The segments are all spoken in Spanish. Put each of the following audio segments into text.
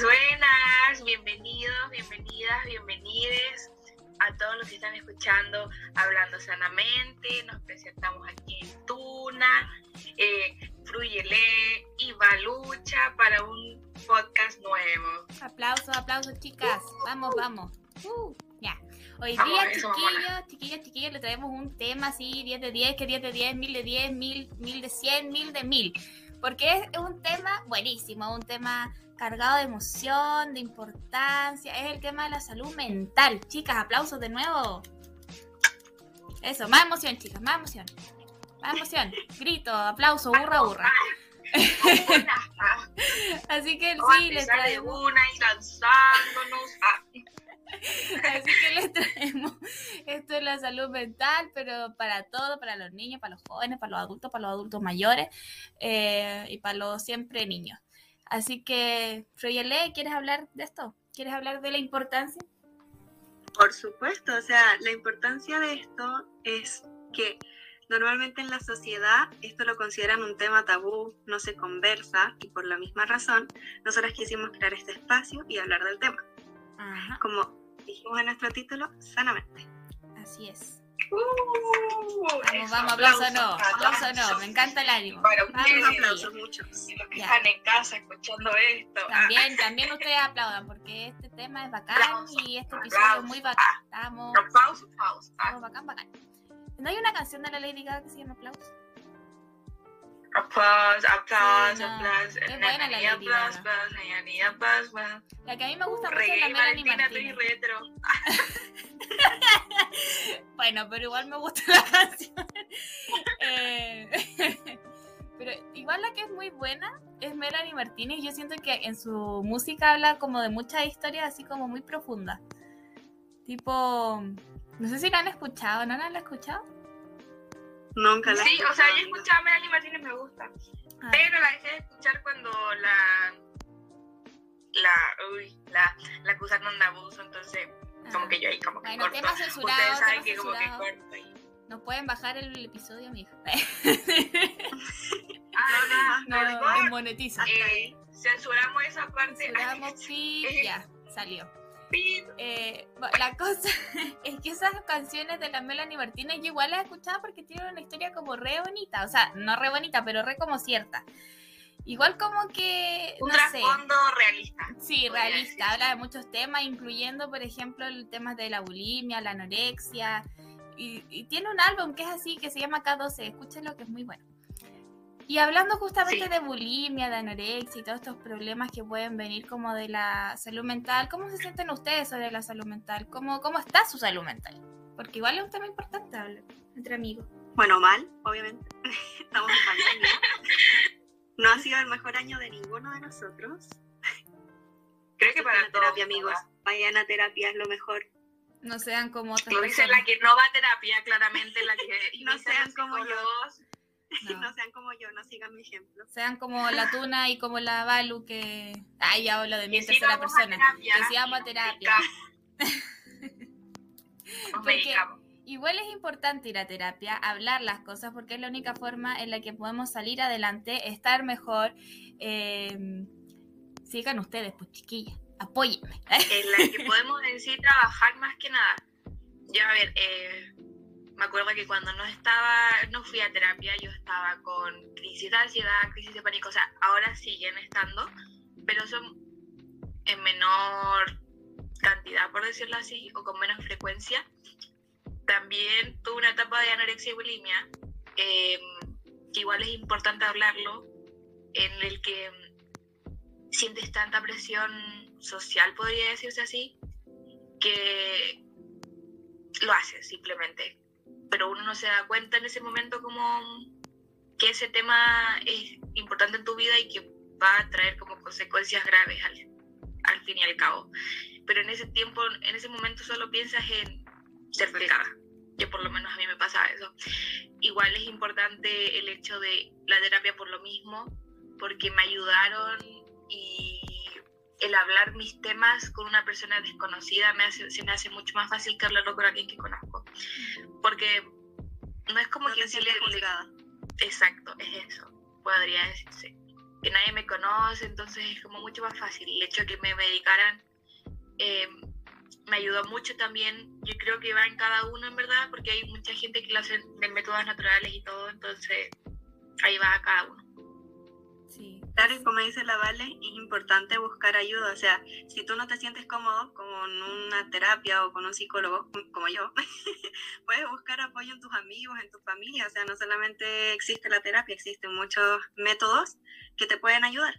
Buenas, buenas, bienvenidos, bienvenidas, bienvenides a todos los que están escuchando Hablando Sanamente. Nos presentamos aquí en Tuna, eh, Fruyele y Balucha para un podcast nuevo. Aplausos, aplausos, chicas. Vamos, vamos. Uh, ya. Hoy día, chiquillos, chiquillos, chiquillos, le traemos un tema así, 10 de 10, que 10 de 10, 1000 de 10, 1000, 1000 de 100, 1000 de 1000. Porque es un tema buenísimo, un tema cargado de emoción, de importancia. Es el tema de la salud mental. Chicas, aplausos de nuevo. Eso, más emoción, chicas, más emoción. Más emoción. Grito, aplauso, burra, burra. Así que sí, les traemos. una y lanzándonos. Así que les es la salud mental, pero para todo, para los niños, para los jóvenes, para los adultos, para los adultos mayores eh, y para los siempre niños. Así que, Froyele, ¿quieres hablar de esto? ¿Quieres hablar de la importancia? Por supuesto, o sea, la importancia de esto es que normalmente en la sociedad esto lo consideran un tema tabú, no se conversa y por la misma razón nosotras quisimos crear este espacio y hablar del tema. Como dijimos en nuestro título, sanamente. Así es. Uh, vamos, vamos, aplauso no, aplauso no, me encanta el ánimo. Para ustedes, vamos, aplausos, muchos. Los que están en casa escuchando esto. También, también ustedes aplaudan, porque este tema es bacán y este episodio es muy bacán. Estamos. Aplausos, aplausos. Estamos bacán, bacán. ¿No hay una canción de la Lady Gaga que se llama Aplausos? Aplausos, aplausos, Sí, no. aplausos. Es buena la Lady Aplausos, Gaga. aplausos, aplausos. La que a mí me gusta mucho es la Melanie Martínez. retro. Bueno, pero igual me gusta la canción. Eh, pero igual la que es muy buena es Melanie Martínez. Yo siento que en su música habla como de muchas historias así como muy profundas. Tipo, no sé si la han escuchado, ¿no la han escuchado? Nunca la Sí, o sea, yo escuchado. escuchaba a Melanie Martínez, me gusta. Ah, Pero la dejé de escuchar cuando la. La. Uy, la, la acusaron de abuso, entonces. Como ah. que yo ahí, como que Bueno, corto. tema censurado, Ustedes saben tema que como que censurado. corto ahí. Nos pueden bajar el episodio, mija. Ah, No, por favor. desmonetiza. Eh, censuramos esa parte. Censuramos, pip, ya, salió. Eh, la cosa es que esas canciones de la Melanie Martínez yo igual las he escuchado porque tienen una historia como re bonita, o sea, no re bonita, pero re como cierta. Igual como que, Un no sé, trasfondo realista. sí, realista, habla de muchos temas, incluyendo, por ejemplo, el tema de la bulimia, la anorexia, y, y tiene un álbum que es así, que se llama K12, escúchenlo que es muy bueno. Y hablando justamente Sí. de bulimia, de anorexia y todos estos problemas que pueden venir como de la salud mental, ¿cómo se sienten ustedes sobre la salud mental? ¿Cómo, cómo está su salud mental? Porque igual es un tema importante hablar entre amigos. Bueno, mal, obviamente. Estamos en pandemia. No ha sido el mejor año de ninguno de nosotros. Creo que para a terapia, todos, amigos. Vayan a terapia, es lo mejor. No sean como otras Lo dice la que no va a terapia, claramente, la que No sean como yo. No. No sean como yo, no sigan mi ejemplo. Sean como la Tuna y como la Balu que... Ay, ya hablo de sí tercera a persona. terapia, Que sí vamos a terapia. Porque-. Igual es importante ir a terapia, hablar las cosas, porque es la única forma en la que podemos salir adelante, estar mejor. Eh, sigan ustedes, pues chiquillas, apóyenme. en la que podemos en sí trabajar más que nada. Yo, a ver, eh, me acuerdo que cuando no estaba, no fui a terapia, yo estaba con crisis de ansiedad, crisis de pánico, o sea, ahora siguen estando, pero son en menor cantidad, por decirlo así, o con menos frecuencia. También tuve una etapa de anorexia y bulimia, eh, que igual es importante hablarlo, en el que sientes tanta presión social, podría decirse así, que lo haces simplemente. Pero uno no se da cuenta en ese momento como que ese tema es importante en tu vida y que va a traer como consecuencias graves al, al fin y al cabo. Pero en ese tiempo, en ese momento solo piensas en ser delgada. Yo por lo menos a mí me pasaba eso. Igual es importante el hecho de la terapia por lo mismo, porque me ayudaron y el hablar mis temas con una persona desconocida me hace, se me hace mucho más fácil que hablarlo con alguien que conozco. Porque no es como No que te si le, sientes le- juzgada. Exacto, es eso, podría decirse. que nadie me conoce, entonces es como mucho más fácil. El hecho de que me medicaran eh, me ayudó mucho también. Yo creo que va en cada uno, en verdad, porque hay mucha gente que lo hace de métodos naturales y todo, entonces ahí va a cada uno. Claro, y como dice la Vale, es importante buscar ayuda. O sea, si tú no te sientes cómodo con una terapia o con un psicólogo como yo, puedes buscar apoyo en tus amigos, en tu familia. O sea, no solamente existe la terapia, existen muchos métodos que te pueden ayudar.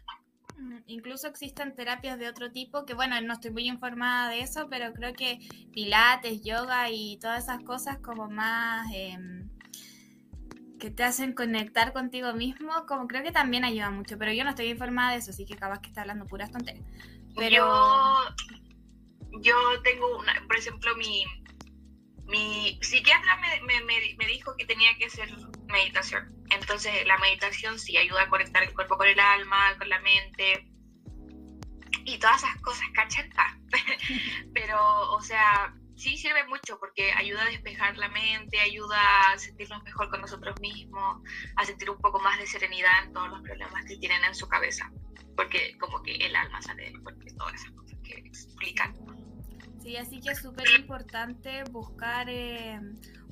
Mm, incluso existen terapias de otro tipo, que bueno, no estoy muy informada de eso, pero creo que pilates, yoga y todas esas cosas como más em, que te hacen conectar contigo mismo, como creo que también ayuda mucho, pero yo no estoy informada de eso, así que capaz que está hablando puras tonterías. Pero... Yo, tengo una, por ejemplo, mi, mi psiquiatra me, me, me dijo que tenía que hacer meditación entonces la meditación sí ayuda a conectar el cuerpo con el alma, con la mente y todas esas cosas, ¿cachan? Pero, o sea, sí sirve mucho porque ayuda a despejar la mente, ayuda a sentirnos mejor con nosotros mismos, a sentir un poco más de serenidad en todos los problemas que tienen en su cabeza, porque como que el alma sale del cuerpo y todas esas cosas que explican. Sí, así que es súper importante buscar eh,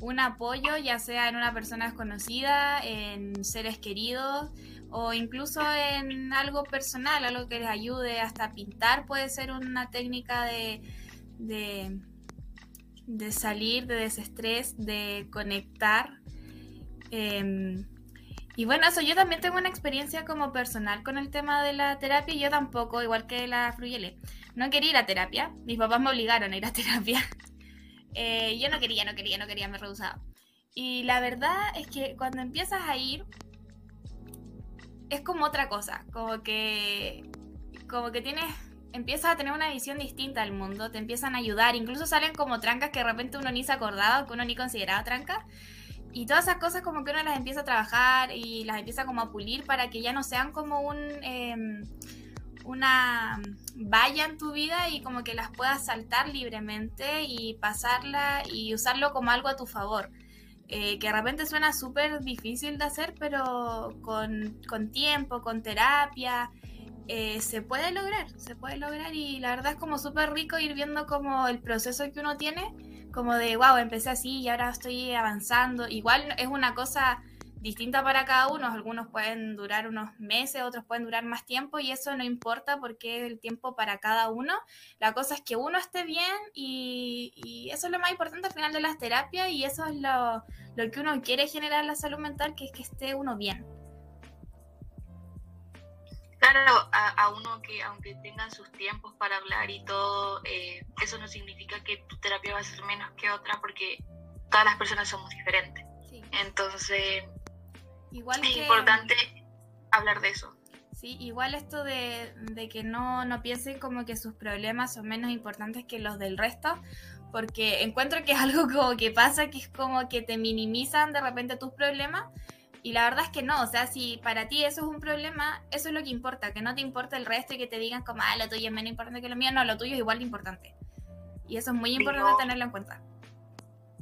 un apoyo, ya sea en una persona desconocida, en seres queridos o incluso en algo personal, algo que les ayude hasta pintar puede ser una técnica de, de, de salir de desestrés, de conectar. Em, y bueno, eso yo también tengo una experiencia como personal con el tema de la terapia yo tampoco, igual que la Fruyele. No quería ir a terapia, mis papás me obligaron a ir a terapia. Eh, yo no quería, no quería, no quería, me rehusaba. Y la verdad es que cuando empiezas a ir, es como otra cosa, como que, como que tienes, empiezas a tener una visión distinta del mundo, te empiezan a ayudar, incluso salen como trancas que de repente uno ni se acordaba, que uno ni consideraba trancas. Y todas esas cosas como que uno las empieza a trabajar y las empieza como a pulir para que ya no sean como un... Em, una valla en tu vida y como que las puedas saltar libremente y pasarla y usarlo como algo a tu favor. Eh, que de repente suena súper difícil de hacer, pero con, tiempo, con terapia, eh, se puede lograr, se puede lograr y la verdad es como súper rico ir viendo como el proceso que uno tiene, como de, wow, empecé así y ahora estoy avanzando. Igual es una cosa distinta para cada uno. Algunos pueden durar unos meses, otros pueden durar más tiempo y eso no importa porque es el tiempo para cada uno. La cosa es que uno esté bien y, eso es lo más importante al final de las terapias y eso es lo, que uno quiere generar en la salud mental, que es que esté uno bien. Claro, a, uno que aunque tengan sus tiempos para hablar y todo, eh, eso no significa que tu terapia va a ser menos que otra porque todas las personas somos diferentes. Entonces, Igual es importante hablar de eso. Sí, igual esto de, que no, no piensen como que sus problemas son menos importantes que los del resto, porque encuentro que es algo como que pasa, que es como que te minimizan de repente tus problemas, y la verdad es que no, o sea, si para ti eso es un problema, eso es lo que importa, que no te importa el resto y que te digan como, ah, lo tuyo es menos importante que lo mío, no, lo tuyo es igual de importante. Y eso es muy importante tenerlo en cuenta.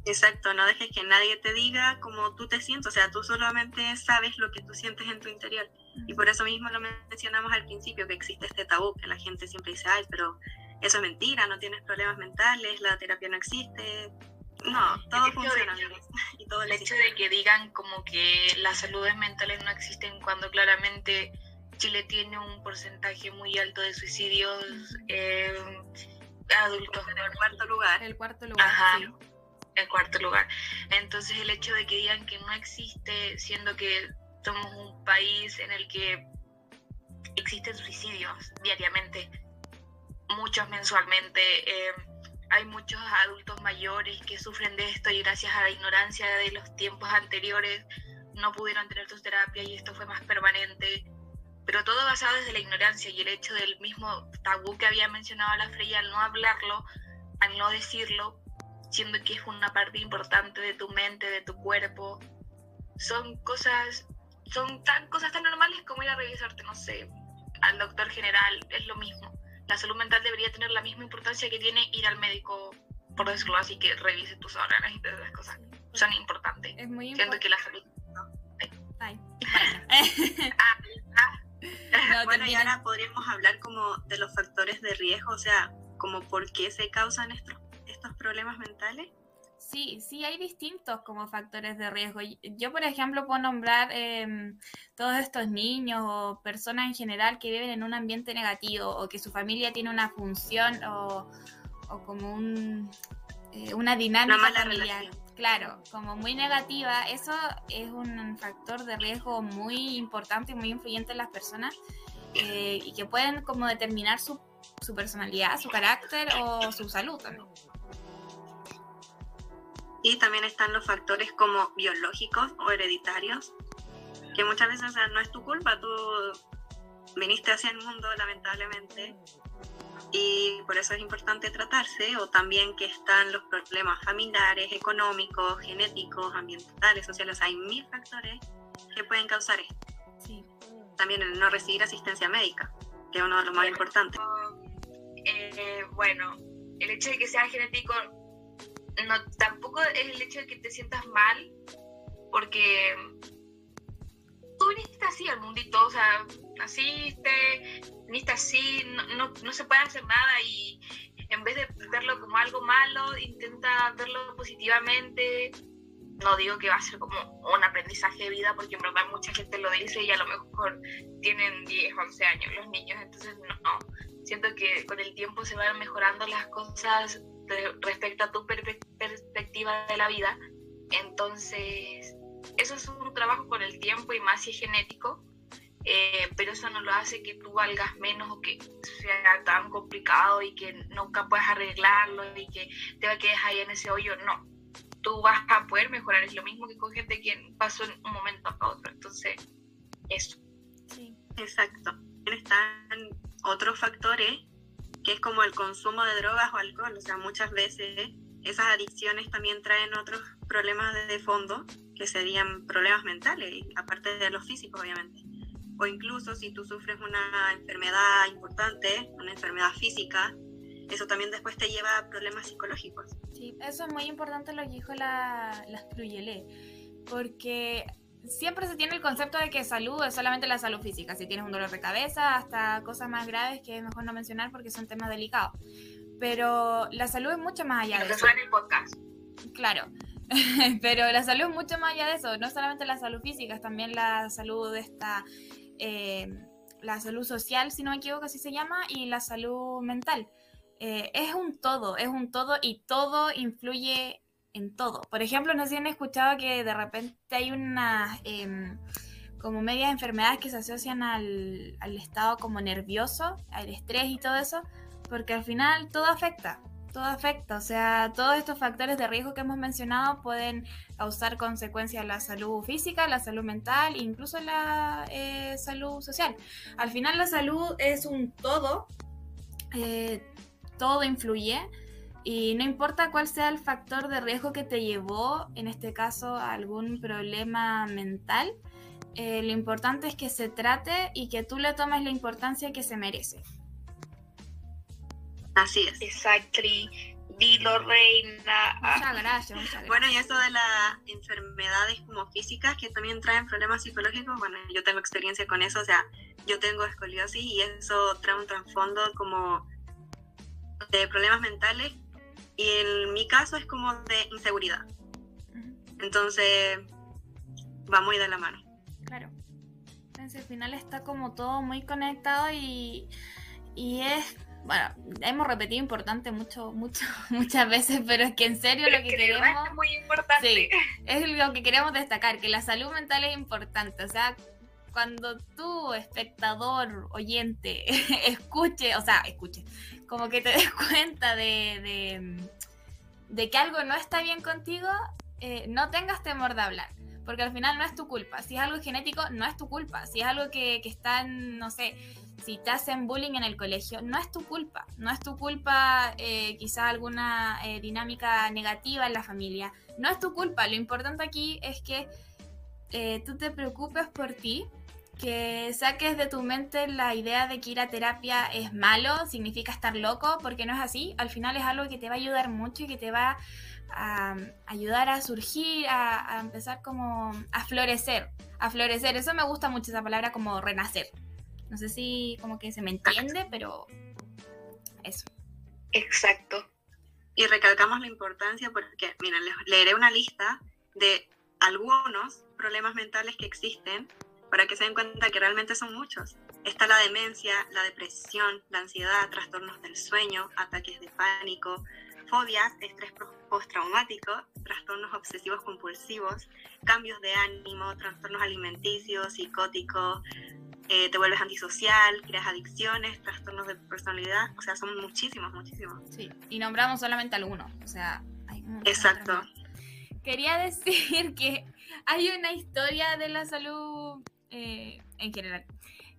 Exacto, no dejes que nadie te diga cómo tú te sientes, o sea, tú solamente sabes lo que tú sientes en tu interior. Y por eso mismo lo mencionamos al principio, que existe este tabú, que la gente siempre dice, ay, pero eso es mentira, no tienes problemas mentales, la terapia no existe. No, todo funciona. y todo el hecho de que digan como que las saludes mentales no existen cuando claramente Chile tiene un porcentaje muy alto de suicidios eh, adultos. En el cuarto lugar. El cuarto lugar. Ajá en cuarto lugar. Entonces el hecho de que digan que no existe, siendo que somos un país en el que existen suicidios diariamente, muchos mensualmente, eh, hay muchos adultos mayores que sufren de esto y gracias a la ignorancia de los tiempos anteriores no pudieron tener sus terapias y esto fue más permanente. Pero todo basado desde la ignorancia y el hecho del mismo tabú que había mencionado la Freya al no hablarlo, al no decirlo, siendo que es una parte importante de tu mente, de tu cuerpo. Son cosas, son tan, cosas tan normales como ir a revisarte, no sé, al doctor general, es lo mismo. La salud mental debería tener la misma importancia que tiene ir al médico, por decirlo así, que revise tus órganos y todas esas cosas. Son importantes. Es muy importante. Siendo que la salud... Ay. Ah, bueno, y ahora podríamos hablar como de los factores de riesgo, o sea, como por qué se causan estos, estos problemas mentales. Sí, sí, hay distintos como factores de riesgo. Yo, por ejemplo, puedo nombrar em, todos estos niños o personas en general que viven en un ambiente negativo o que su familia tiene una función o, como un, eh, una dinámica familiar. Claro, como muy negativa, eso es un factor de riesgo muy importante y muy influyente en las personas eh, y que pueden como determinar su, su personalidad, su carácter o su salud también. Y también están los factores como biológicos o hereditarios, que muchas veces no es tu culpa, tú viniste hacia el mundo lamentablemente y por eso es importante tratarse, o también que están los problemas familiares, económicos, genéticos, ambientales, sociales, hay mil factores que pueden causar esto. También el no recibir asistencia médica, que es uno de los más importantes. Eh, bueno, el hecho de que sea genético no, tampoco es el hecho de que te sientas mal, porque tú viniste así al mundito, o sea, naciste, viniste así, no, no, se puede hacer nada y en vez de verlo como algo malo, intenta verlo positivamente. No digo que va a ser como un aprendizaje de vida, porque en verdad mucha gente lo dice y a lo mejor tienen 10, 11 años los niños, entonces no. Siento que con el tiempo se van mejorando las cosas respecto a tu perspectiva de la vida. Entonces, eso es un trabajo con el tiempo y más si es genético, eh, pero eso no lo hace que tú valgas menos o que sea tan complicado y que nunca puedas arreglarlo y que te va a quedar ahí en ese hoyo. No, tú vas a poder mejorar. Es lo mismo que con gente que pasó en un momento a otro. Entonces, eso. Sí, exacto. Están otros factores que es como el consumo de drogas o alcohol. O sea, muchas veces esas adicciones también traen otros problemas de fondo, que serían problemas mentales, aparte de los físicos, obviamente. O incluso si tú sufres una enfermedad importante, una enfermedad física, eso también después te lleva a problemas psicológicos. Sí, eso es muy importante lo que dijo la, la porque siempre se tiene el concepto de que salud es solamente la salud física. Si tienes un dolor de cabeza, hasta cosas más graves que es mejor no mencionar porque son temas delicados. Pero la salud es mucho más allá de eso. en el podcast. Claro. Pero la salud es mucho más allá de eso. No solamente la salud física, es también la salud esta. Eh, la salud social, si no me equivoco, así se llama, y la salud mental. Eh, es un todo, es un todo y todo influye en todo. Por ejemplo, no sé si han escuchado que de repente hay unas em, como medias enfermedades que se asocian al, estado como nervioso, al estrés y todo eso, porque al final todo afecta, todo afecta. O sea, todos estos factores de riesgo que hemos mencionado pueden causar consecuencias en la salud física, la salud mental incluso la eh, salud social. Al final la salud es un todo, eh, todo influye. Y no importa cuál sea el factor de riesgo que te llevó, en este caso, a algún problema mental, eh, lo importante es que se trate y que tú le tomes la importancia que se merece. Así es. Exactly. Dilo, reina. Muchas gracias, muchas gracias. Bueno, y eso de las enfermedades como físicas que también traen problemas psicológicos, bueno, yo tengo experiencia con eso, o sea, yo tengo escoliosis y eso trae un trasfondo como de problemas mentales y en mi caso es como de inseguridad. Entonces, va muy de la mano. Claro. Entonces, al final está como todo muy conectado y, y es bueno, hemos repetido importante mucho, mucho, muchas veces, pero es que en serio lo que, queremos. Es muy importante. Sí, es lo que queremos destacar, que la salud mental es importante. O sea, cuando tú, espectador, oyente, escuche, o sea, escuche, como que te des cuenta de, de, que algo no está bien contigo, eh, no tengas temor de hablar. Porque al final no es tu culpa. Si es algo genético, no es tu culpa. Si es algo que, que está en, no sé, si te hacen bullying en el colegio, no es tu culpa. No es tu culpa eh, quizá alguna eh, dinámica negativa en la familia. No es tu culpa. Lo importante aquí es que eh, tú te preocupes por ti que saques de tu mente la idea de que ir a terapia es malo, significa estar loco, porque no es así. Al final es algo que te va a ayudar mucho y que te va a ayudar a surgir, a, empezar como a florecer, a florecer. Eso me gusta mucho esa palabra como renacer. No sé si como que se me entiende, pero eso. Exacto. Y recalcamos la importancia porque, mira, les leeré una lista de algunos problemas mentales que existen para que se den cuenta que realmente son muchos. Está la demencia, la depresión, la ansiedad, trastornos del sueño, ataques de pánico, fobias, estrés postraumático, trastornos obsesivos compulsivos, cambios de ánimo, trastornos alimenticios, psicóticos, eh, te vuelves antisocial, creas adicciones, trastornos de personalidad, o sea, son muchísimos, muchísimos. Sí, y nombramos solamente algunos, o sea, hay Exacto. Quería decir que hay una historia de la salud eh, en general.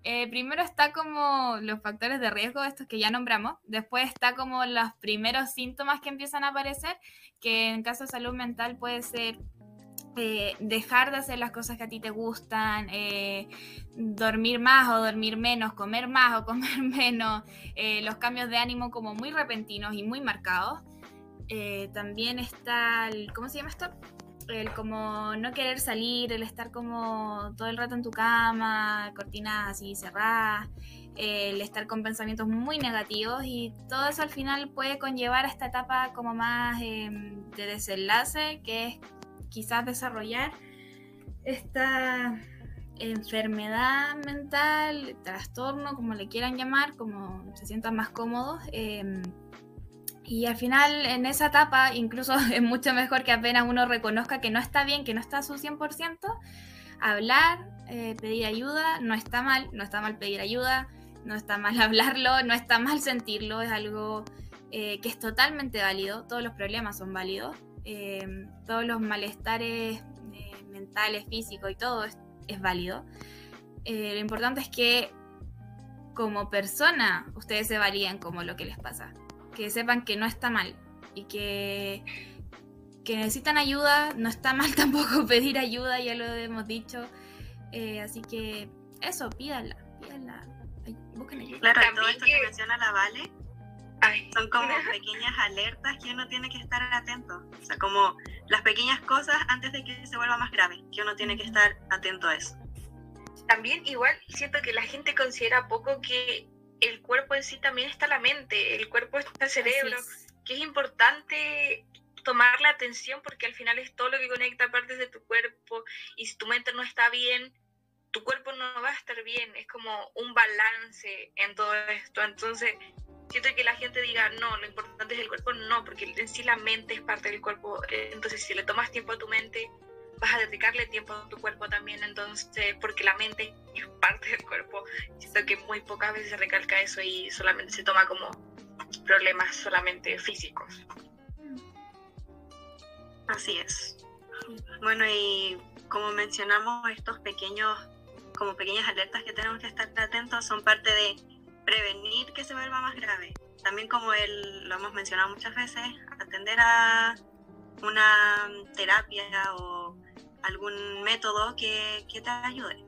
Eh, primero está como los factores de riesgo, estos que ya nombramos. Después está como los primeros síntomas que empiezan a aparecer, que en caso de salud mental puede ser eh, dejar de hacer las cosas que a ti te gustan, dormir más o dormir menos, comer más o comer menos, los cambios de ánimo como muy repentinos y muy marcados. también está el, ¿cómo se llama esto? El como no querer salir, el estar como todo el rato en tu cama, cortinas así cerradas, el estar con pensamientos muy negativos y todo eso al final puede conllevar a esta etapa como más em, de desenlace, que es quizás desarrollar esta enfermedad mental, trastorno, como le quieran llamar, como se sientan más cómodos. Em, y al final, en esa etapa, incluso es mucho mejor que apenas uno reconozca que no está bien, que no está a su 100%, hablar, eh, pedir ayuda, no está mal, no está mal pedir ayuda, no está mal hablarlo, no está mal sentirlo, es algo eh, que es totalmente válido, todos los problemas son válidos, eh, todos los malestares mentales, físicos y todo es, es válido. lo importante es que como persona ustedes se valían como lo que les pasa que sepan que no está mal y que, que necesitan ayuda, no está mal tampoco pedir ayuda, ya lo hemos dicho. Eh, así que eso, pídanla, pídanla, busquen ayuda. Claro, todo esto que, menciona la Vale son como pequeñas alertas que uno tiene que estar atento. O sea, como las pequeñas cosas antes de que se vuelva más grave, que uno tiene que estar atento a eso. También igual siento que la gente considera poco que el cuerpo en sí también está la mente, el cuerpo está el cerebro, que es importante tomar la atención porque al final es todo lo que conecta partes de tu cuerpo y si tu mente no está bien, tu cuerpo no va a estar bien, es como un balance en todo esto. Entonces, siento que la gente diga, no, lo importante es el cuerpo, no, porque en sí la mente es parte del cuerpo. Entonces, si le tomas tiempo a tu mente, vas a dedicarle tiempo a tu cuerpo también, entonces, porque la mente es parte del cuerpo. Siento que muy pocas veces se recalca eso y solamente se toma como problemas solamente físicos. Así es. Bueno, y como mencionamos, estos pequeños, como pequeñas alertas que tenemos que estar atentos son parte de prevenir que se vuelva más grave. También como él, lo hemos mencionado muchas veces, atender a una terapia o algún método que, te ayude.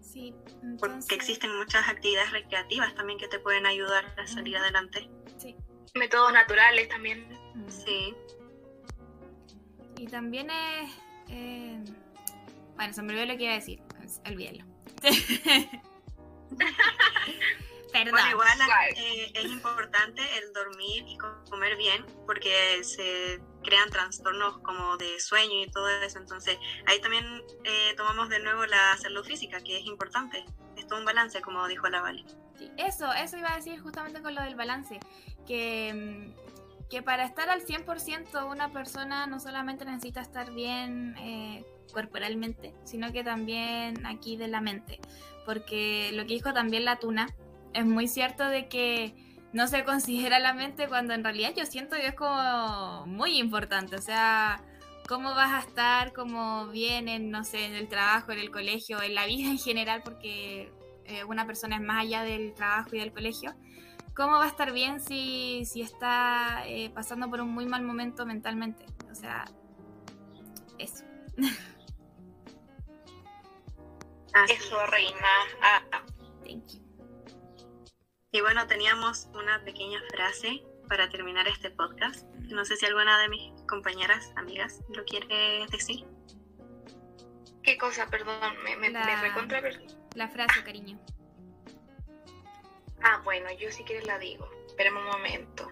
Sí, Porque existen muchas actividades recreativas también que te pueden ayudar a salir adelante. Sí. Métodos naturales también. Sí. Y también es... Eh... Bueno, se me olvidó lo que iba a decir. Olvídalo. Bueno, igual eh, es importante el dormir y comer bien porque se crean trastornos como de sueño y todo eso. Entonces ahí también eh, tomamos de nuevo la salud física, que es importante. Es todo un balance, como dijo la Vale. eso, eso iba a decir justamente con lo del balance. Que, mm, que para estar al 100% una persona no solamente necesita estar bien eh, corporalmente, sino que también aquí de la mente. Porque lo que dijo también la tuna, es muy cierto de que no se considera la mente cuando en realidad yo siento que es como muy importante. O sea, cómo vas a estar como bien en, no sé, en el trabajo, en el colegio, en la vida en general, porque eh, una persona es más allá del trabajo y del colegio. ¿Cómo va a estar bien si, si está eh, pasando por un muy mal momento mentalmente? O sea, eso. Eso, reina. Ah, ah. Thank you. Y bueno, teníamos una pequeña frase para terminar este podcast. No sé si alguna de mis compañeras, amigas, lo quiere decir. ¿Qué cosa? Perdón, me, me, recontra La frase, cariño. Ah, bueno, yo si quieres la digo. Espérame un momento.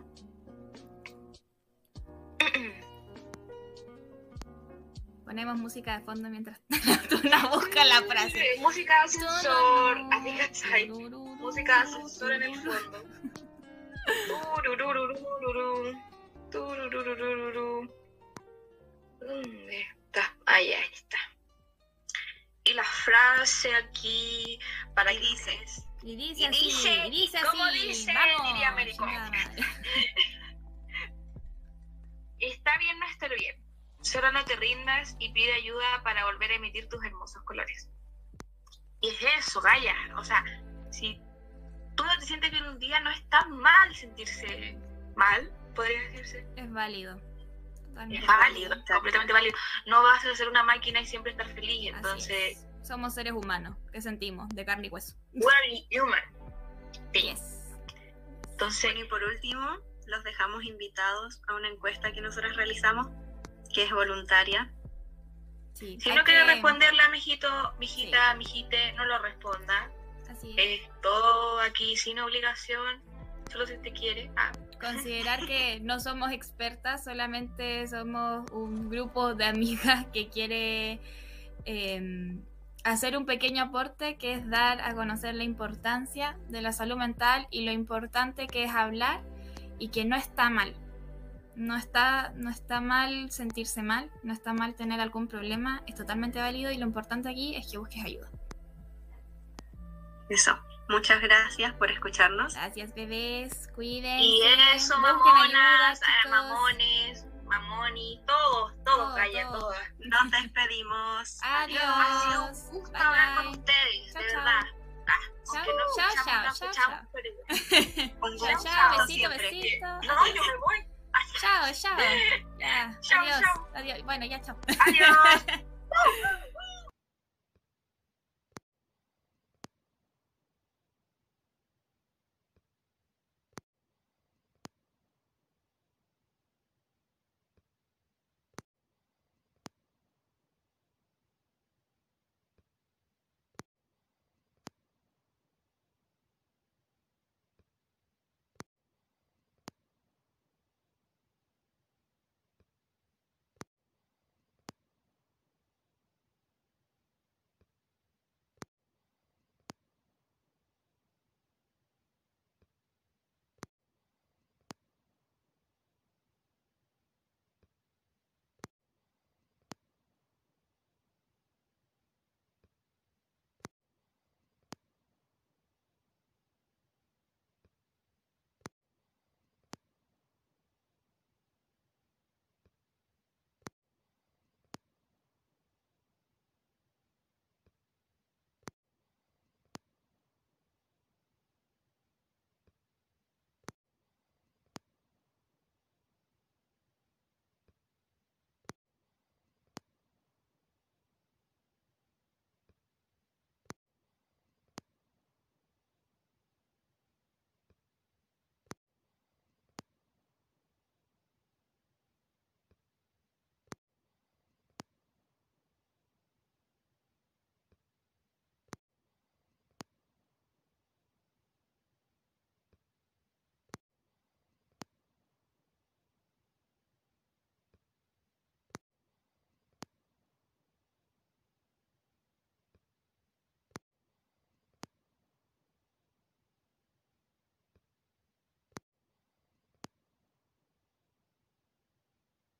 Ponemos música de fondo mientras tú la buscas la frase. Música de ascensor. Así cachai. Música de en el fondo. ¿Dónde está? Ahí, ahí está. Y la frase aquí para que dices. Y dice Y así, dice, y dice ¿cómo así. dice? Vamos, Diría Américo. Está bien no estar bien. Solo no te rindas y pide ayuda para volver a emitir tus hermosos colores. Y es eso, Gaya. O sea, si tú no te sientes bien un día, no está mal sentirse mal, podría decirse. Es válido. Totalmente Es válido, completamente válido. No vas a ser una máquina y siempre estar feliz. Así Entonces, es. Somos seres humanos que sentimos de carne y hueso. we're human. Sí. Yes. Entonces, y por último, los dejamos invitados a una encuesta que nosotros realizamos, que es voluntaria. Sí, si no quiere que- responderla, mijito, mijita, mijite, no lo responda. Así es. Es todo aquí sin obligación, solo si te quiere. Ah, Considerar que no somos expertas, solamente somos un grupo de amigas que quiere eh, hacer un pequeño aporte que es dar a conocer la importancia de la salud mental y lo importante que es hablar y que no está mal. No está, no está mal sentirse mal, no está mal tener algún problema, es totalmente válido y lo importante aquí es que busques ayuda. Eso. Muchas gracias por escucharnos. Gracias bebés, cuídense. y eso, mamonas, ayuda, ah, mamones, mamoni, todos, todos, Todo, calla, todo. todas. Nos despedimos. Adiós. Ha sido un gusto Bye, hablar con ustedes, Chao, de chao. verdad. Ah, Chao, no chao, escuchamos, chao, chao, chao. besito, siempre. besito. No, yo me voy. Chao, chao. Ya, Chao, adiós. chao. Adiós. Bueno, ya chao. Adiós.